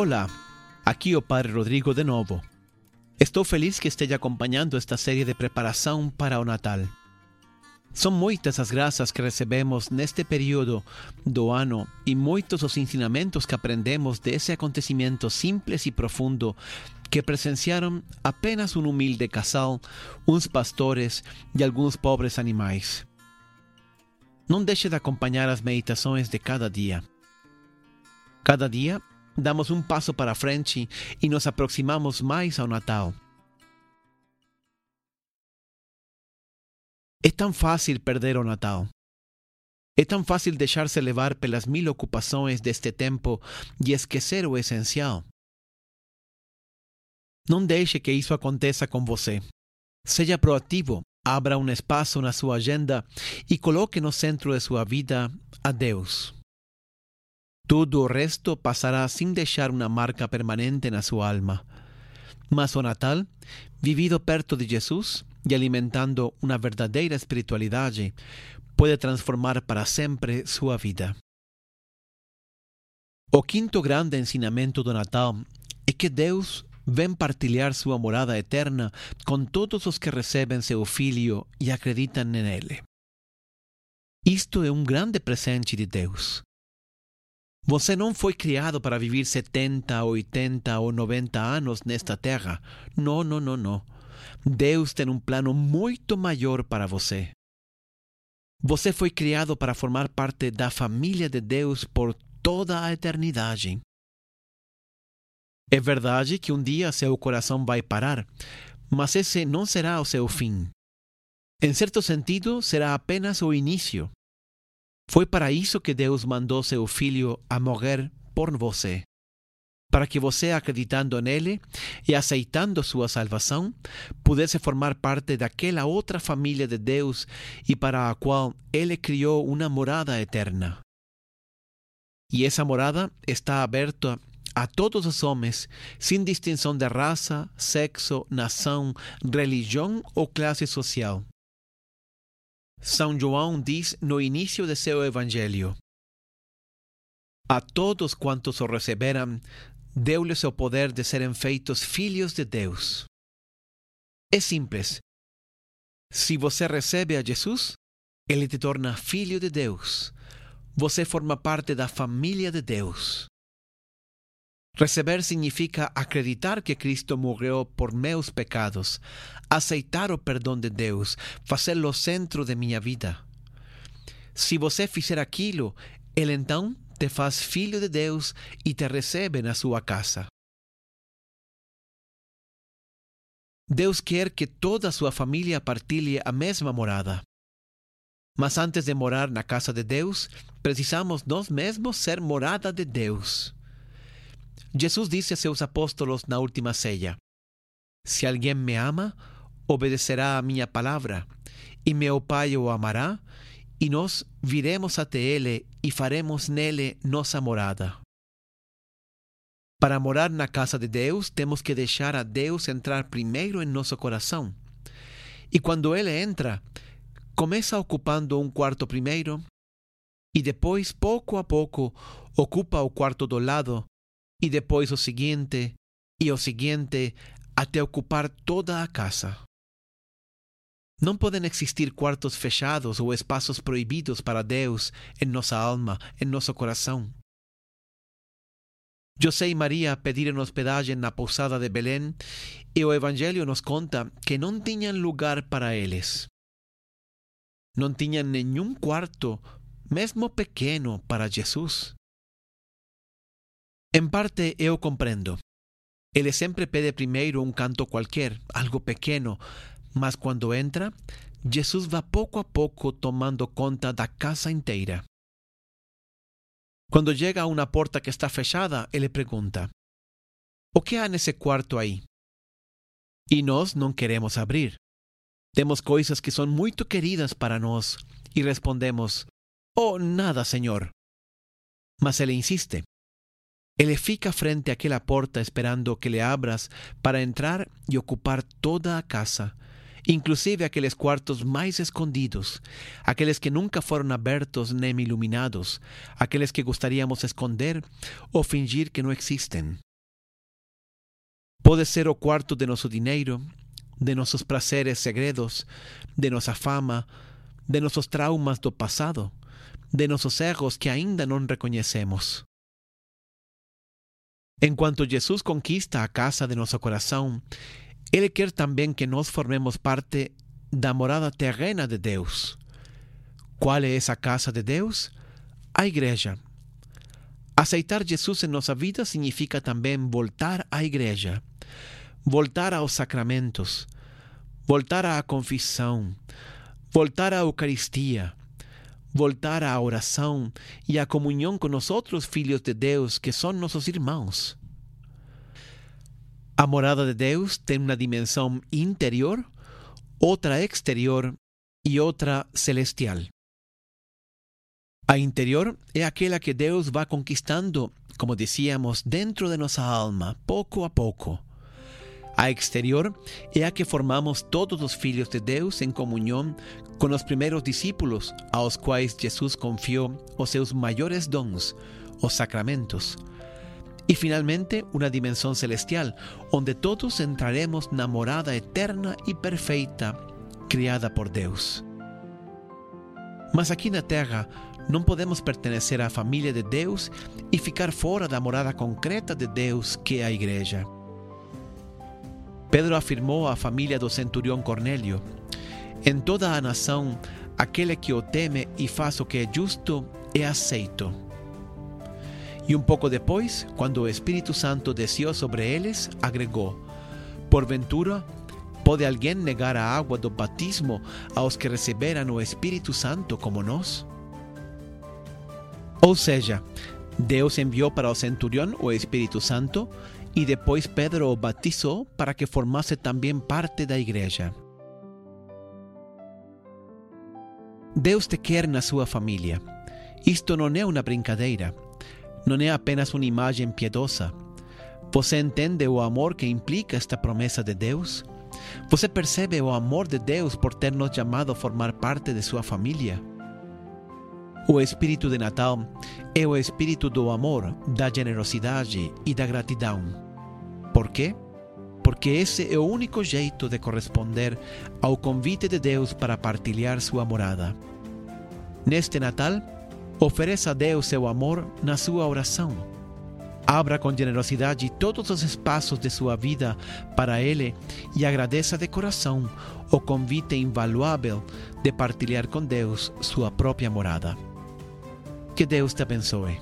Olá, aqui o Padre Rodrigo de novo. Estou feliz que esteja acompanhando esta série de preparação para o Natal. São muitas as graças que recebemos neste período do ano e muitos os ensinamentos que aprendemos desse acontecimento simples e profundo que presenciaram apenas um humilde casal, uns pastores e alguns pobres animais. Não deixe de acompanhar as meditações de cada dia. Cada dia damos um passo para frente e nos aproximamos mais ao Natal. É tão fácil perder o Natal. É tão fácil deixar-se levar pelas mil ocupações deste tempo e esquecer o essencial. Não deixe que isso aconteça com você. Seja proativo, abra um espaço na sua agenda e coloque no centro de sua vida a Deus. Todo o resto passará sem deixar uma marca permanente na sua alma. Mas o Natal, vivido perto de Jesus e alimentando uma verdadeira espiritualidade, pode transformar para sempre sua vida. O quinto grande ensinamento do Natal é que Deus vem partilhar sua morada eterna com todos os que recebem seu Filho e acreditam nele. Isto é um grande presente de Deus. Você não foi criado para viver 70, 80 ou 90 anos nesta terra. Não, não, não, não. Deus tem um plano muito maior para você. Você foi criado para formar parte da família de Deus por toda a eternidade. É verdade que um dia seu coração vai parar, mas esse não será o seu fim. Em certo sentido, será apenas o início. Foi para isso que Deus mandou seu Filho a morrer por você. Para que você, acreditando nele e aceitando sua salvação, pudesse formar parte daquela outra família de Deus e para a qual ele criou uma morada eterna. E essa morada está aberta a todos os homens, sem distinção de raça, sexo, nação, religião ou classe social. São João diz no início de seu evangelho: A todos quantos o receberam, deu-lhes o poder de serem feitos filhos de Deus. É simples. Se você recebe a Jesus, ele te torna filho de Deus. Você forma parte da família de Deus. Receber significa acreditar que Cristo morreu por meus pecados, aceitar o perdão de Deus, fazê-lo centro de minha vida. Se você fizer aquilo, Ele então te faz filho de Deus e te recebe na sua casa. Deus quer que toda sua família partilhe a mesma morada. Mas antes de morar na casa de Deus, precisamos nós mesmos ser morada de Deus. Jesus disse a seus apóstolos na última ceia: Se alguém me ama, obedecerá a minha palavra, e meu Pai o amará, e nós viremos até ele e faremos nele nossa morada. Para morar na casa de Deus, temos que deixar a Deus entrar primeiro em nosso coração. E quando ele entra, começa ocupando um quarto primeiro, e depois, pouco a pouco, ocupa o quarto do lado e depois o seguinte e o seguinte até ocupar toda a casa. Não podem existir quartos fechados ou espaços proibidos para Deus em nossa alma, em nosso coração. José e Maria pediram hospedagem na pousada de Belém e o Evangelho nos conta que não tinham lugar para eles. Não tinham nenhum quarto, mesmo pequeno, para Jesus. En parte eu compreendo. Ele sempre pede primeiro um canto qualquer, algo pequeno, mas quando entra, Jesus vai pouco a pouco tomando conta da casa inteira. Quando chega a uma porta que está fechada, ele pergunta: O que há nesse quarto aí? E nós não queremos abrir. Temos coisas que são muito queridas para nós e respondemos: Oh, nada, Senhor. Mas ele insiste: ele fica frente àquela porta esperando que le abras para entrar e ocupar toda a casa, inclusive aqueles quartos mais escondidos, aqueles que nunca foram abertos nem iluminados, aqueles que gostaríamos esconder ou fingir que não existem. Pode ser o quarto de nosso dinheiro, de nossos prazeres segredos, de nossa fama, de nossos traumas do passado, de nossos erros que ainda não Enquanto Jesus conquista a casa de nosso coração, Ele quer também que nós formemos parte da morada terrena de Deus. Qual é essa casa de Deus? A igreja. Aceitar Jesus em nossa vida significa também voltar à igreja, voltar aos sacramentos, voltar à confissão, voltar à Eucaristia, voltar à oração e à comunhão com os outros filhos de Deus que são nossos irmãos. A morada de Deus tem uma dimensão interior, outra exterior e outra celestial. A interior é aquela que Deus va conquistando, como decíamos, dentro de nossa alma, pouco a pouco. A exterior é a que formamos todos os filhos de Deus em comunhão com os primeiros discípulos, aos quais Jesus confiou os seus maiores dons, os sacramentos. E finalmente, uma dimensão celestial, onde todos entraremos na morada eterna e perfeita criada por Deus. Mas aqui na terra, não podemos pertencer à família de Deus e ficar fora da morada concreta de Deus, que é a igreja. Pedro afirmou à família do centurião Cornélio: Em toda a nação, aquele que o teme e faz o que é justo é aceito. E um pouco depois, quando o Espírito Santo desceu sobre eles, agregou: Porventura, pode alguém negar a água do batismo aos que receberam o Espírito Santo como nós? Ou seja, Deus enviou para o centurião o Espírito Santo e depois Pedro o batizou para que formasse também parte da igreja. Deus te quer na sua família. Isto não é uma brincadeira. Não é apenas uma imagem piedosa. Você entende o amor que implica esta promessa de Deus? Você percebe o amor de Deus por ter nos chamado a formar parte de sua família? O espírito de Natal é o espírito do amor, da generosidade e da gratidão. Por quê? Porque esse é o único jeito de corresponder ao convite de Deus para partilhar sua morada. Neste Natal, ofereça a Deus seu amor na sua oração. Abra com generosidade todos os espaços de sua vida para Ele e agradeça de coração o convite invaluável de partilhar com Deus sua própria morada. Que Deus te abençoe.